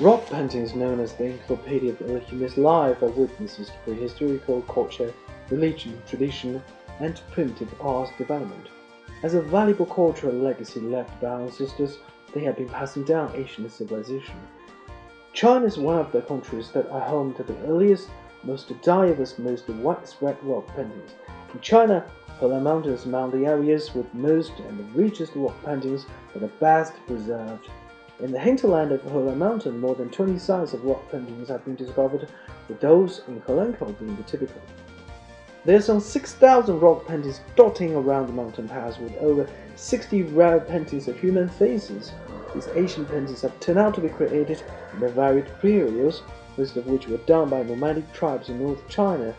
Rock paintings, known as the encyclopedia of human life, are witnesses to prehistorical culture, religion, tradition, and primitive arts development. As a valuable cultural legacy left by our ancestors, they have been passing down ancient civilization. China is one of the countries that are home to the earliest, most diverse, most widespread rock paintings. In China, Helan Mountains among the areas with most and the richest rock paintings are the best preserved. In the hinterland of Helan Mountain, more than 20 sites of rock paintings have been discovered, with those in Helankou being the typical. There are some 6,000 rock paintings dotting around the mountain pass, with over 60 rare paintings of human faces. These ancient paintings have turned out to be created in the varied periods, most of which were done by nomadic tribes in North China.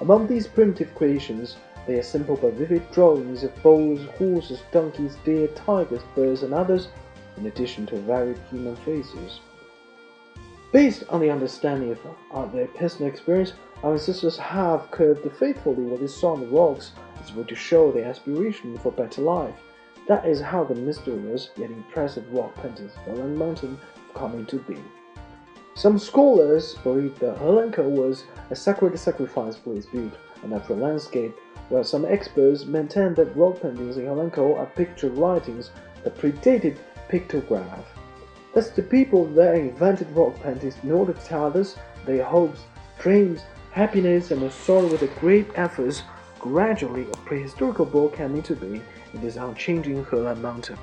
Among these primitive creations, they are simple but vivid drawings of bulls, horses, donkeys, deer, tigers, birds, and others in addition to varied human faces. Based on the understanding of uh, their personal experience, our ancestors have curved faithfully what they saw on the rocks as way to show their aspiration for better life. That is how the mysterious yet impressive rock paintings of Helan Mountain have come into being. Some scholars believe that Helankou was a sacred sacrifice for its built a natural landscape, while some experts maintain that rock paintings in Helankou are picture writings that predated pictograph. Thus, the people that invented rock paintings in order to tell others their hopes, dreams, happiness, and sorrow with great efforts, gradually a prehistorical book came into being in this unchanging Helan mountain.